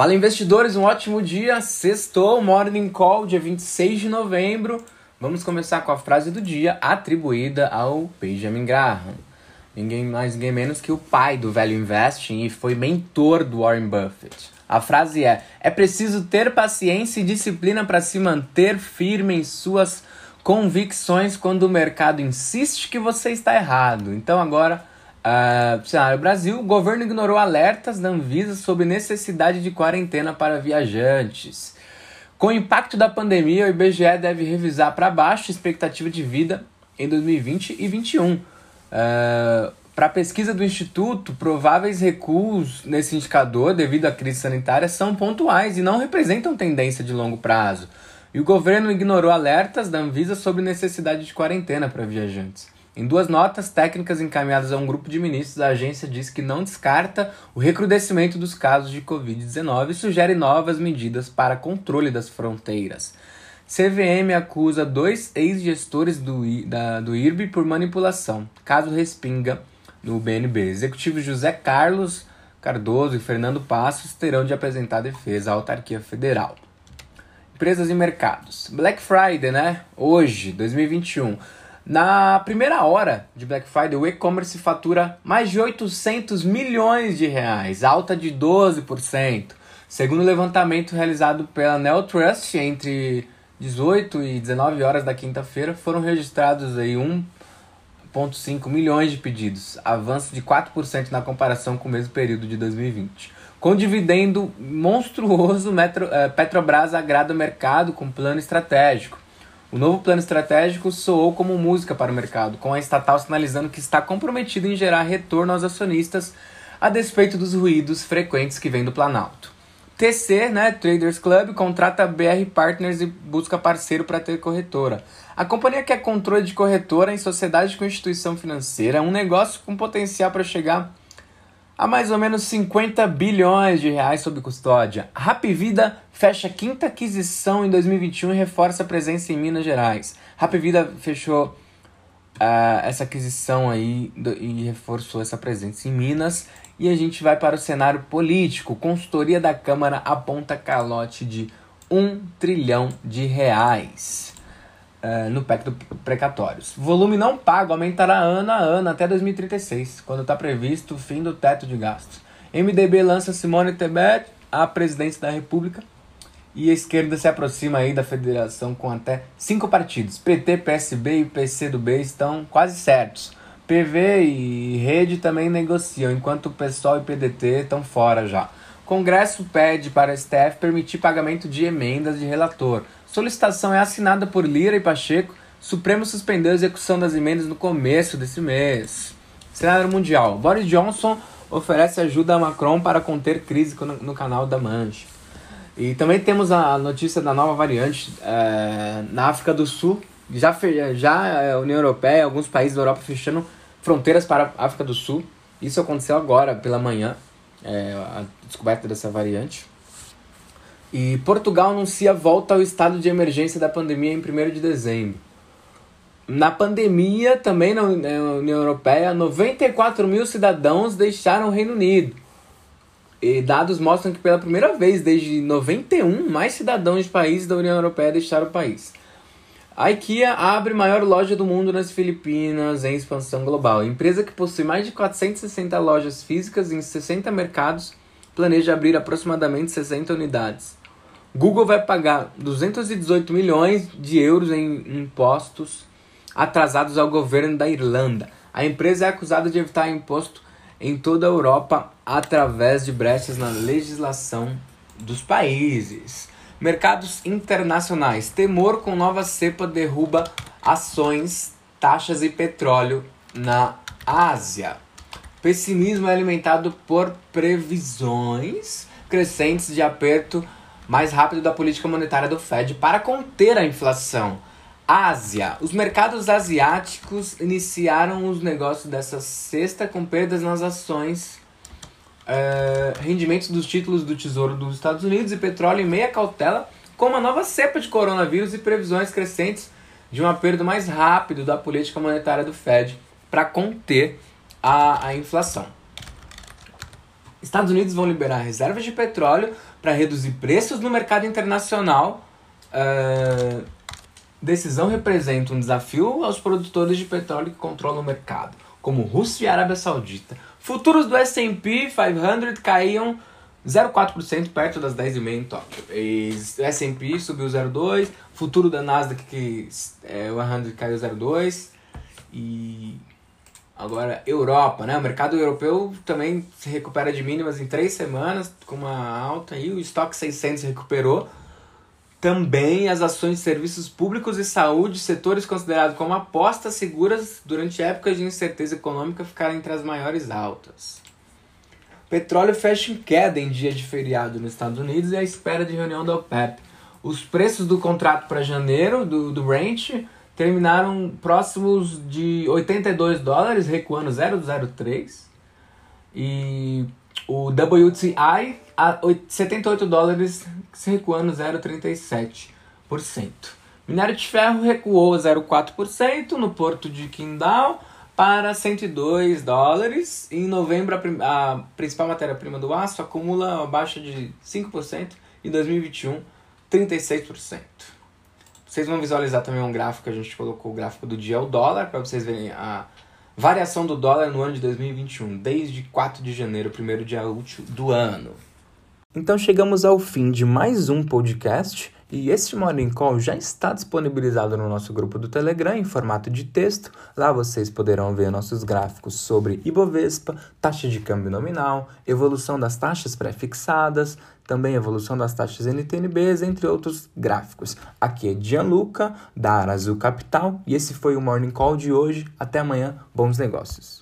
Fala investidores, um ótimo dia. Sextou, Morning Call, dia 26 de novembro. Vamos começar com a frase do dia atribuída ao Benjamin Graham. Ninguém mais, ninguém menos que o pai do velho investing e foi mentor do Warren Buffett. A frase é: É preciso ter paciência e disciplina para se manter firme em suas convicções quando o mercado insiste que você está errado. Então agora Uh, cenário Brasil, o governo ignorou alertas da Anvisa sobre necessidade de quarentena para viajantes. Com o impacto da pandemia, o IBGE deve revisar para baixo a expectativa de vida em 2020 e 2021. Uh, para a pesquisa do Instituto, prováveis recuos nesse indicador devido à crise sanitária são pontuais e não representam tendência de longo prazo. E o governo ignorou alertas da Anvisa sobre necessidade de quarentena para viajantes. Em duas notas técnicas encaminhadas a um grupo de ministros, a agência diz que não descarta o recrudescimento dos casos de Covid-19 e sugere novas medidas para controle das fronteiras. CVM acusa dois ex-gestores do, da, do IRB por manipulação. Caso respinga no BNB. Executivos José Carlos Cardoso e Fernando Passos terão de apresentar defesa à autarquia federal. Empresas e mercados. Black Friday, né? Hoje, 2021. Na primeira hora de Black Friday, o e-commerce fatura mais de 800 milhões de reais, alta de 12%. Segundo o levantamento realizado pela Neotrust, entre 18 e 19 horas da quinta-feira, foram registrados aí 1,5 milhões de pedidos, avanço de 4% na comparação com o mesmo período de 2020. Com dividendo monstruoso, eh, Petrobras agrada o mercado com plano estratégico. O novo plano estratégico soou como música para o mercado, com a estatal sinalizando que está comprometida em gerar retorno aos acionistas, a despeito dos ruídos frequentes que vêm do Planalto. TC, né, Traders Club, contrata BR Partners e busca parceiro para ter corretora. A companhia quer controle de corretora em sociedade com instituição financeira, um negócio com potencial para chegar a mais ou menos 50 bilhões de reais sob custódia. Rap Vida fecha a quinta aquisição em 2021 e reforça a presença em Minas Gerais. Rap Vida fechou uh, essa aquisição aí do, e reforçou essa presença em Minas. E a gente vai para o cenário político. Consultoria da Câmara aponta calote de 1 trilhão de reais. Uh, no PEC do precatórios. Volume não pago aumentará ano a ano até 2036, quando está previsto o fim do teto de gastos. MDB lança Simone Tebet à presidência da República e a esquerda se aproxima aí da federação com até cinco partidos. PT, PSB e PCdoB estão quase certos. PV e Rede também negociam, enquanto o PSOL e PDT estão fora já. Congresso pede para STF permitir pagamento de emendas de relator. Solicitação é assinada por Lira e Pacheco. Supremo suspendeu a execução das emendas no começo desse mês. Cenário Mundial. Boris Johnson oferece ajuda a Macron para conter crise no, canal da Mancha. E também temos a notícia da nova variante é, na África do Sul. Já, já a União Europeia, alguns países da Europa fechando fronteiras para a África do Sul. Isso aconteceu agora, pela manhã é, a descoberta dessa variante. E Portugal anuncia volta ao estado de emergência da pandemia em 1 de dezembro. Na pandemia, também na União Europeia, 94 mil cidadãos deixaram o Reino Unido. E dados mostram que pela primeira vez desde 91, mais cidadãos de países da União Europeia deixaram o país. A IKEA abre maior loja do mundo nas Filipinas em expansão global. A empresa que possui mais de 460 lojas físicas em 60 mercados planeja abrir aproximadamente 60 unidades. Google vai pagar 218 milhões de euros em impostos atrasados ao governo da Irlanda. A empresa é acusada de evitar imposto em toda a Europa através de brechas na legislação dos países. Mercados internacionais. Temor com nova cepa derruba ações, taxas e petróleo na Ásia. Pessimismo é alimentado por previsões crescentes de aperto mais rápido da política monetária do Fed para conter a inflação. Ásia. Os mercados asiáticos iniciaram os negócios dessa sexta com perdas nas ações é, rendimentos dos títulos do Tesouro dos Estados Unidos e petróleo em meia cautela com uma nova cepa de coronavírus e previsões crescentes de um aperto mais rápido da política monetária do Fed para conter a, a inflação. Estados Unidos vão liberar reservas de petróleo para reduzir preços no mercado internacional. Uh, decisão representa um desafio aos produtores de petróleo que controlam o mercado, como Rússia e Arábia Saudita. Futuros do S&P 500 caíam 0,4% perto das 10,5 em Tóquio. o S&P subiu 0,2%, futuro da Nasdaq que é, o 100 caiu 0,2% e agora Europa, né? O mercado europeu também se recupera de mínimas em 3 semanas com uma alta e o estoque 600 recuperou. Também as ações de serviços públicos e saúde, setores considerados como apostas seguras durante épocas de incerteza econômica, ficaram entre as maiores altas. Petróleo fecha em queda em dia de feriado nos Estados Unidos e à espera de reunião da OPEP. Os preços do contrato para janeiro do, do Ranch terminaram próximos de 82 dólares, recuando 0,03. E o WTI a 78 dólares, recuando 0,37%. Minério de ferro recuou 0,4% no porto de Qingdao para 102 dólares. Em novembro, a, a principal matéria-prima do aço acumula uma baixa de 5%, em 2021, 36%. Vocês vão visualizar também um gráfico, a gente colocou o gráfico do dia, o dólar, para vocês verem a variação do dólar no ano de 2021, desde 4 de janeiro, primeiro dia útil do ano. Então chegamos ao fim de mais um podcast. E esse Morning Call já está disponibilizado no nosso grupo do Telegram em formato de texto. Lá vocês poderão ver nossos gráficos sobre Ibovespa, taxa de câmbio nominal, evolução das taxas pré-fixadas, também evolução das taxas NTNBs, entre outros gráficos. Aqui é Gianluca, da Arazul Capital, e esse foi o Morning Call de hoje. Até amanhã, bons negócios.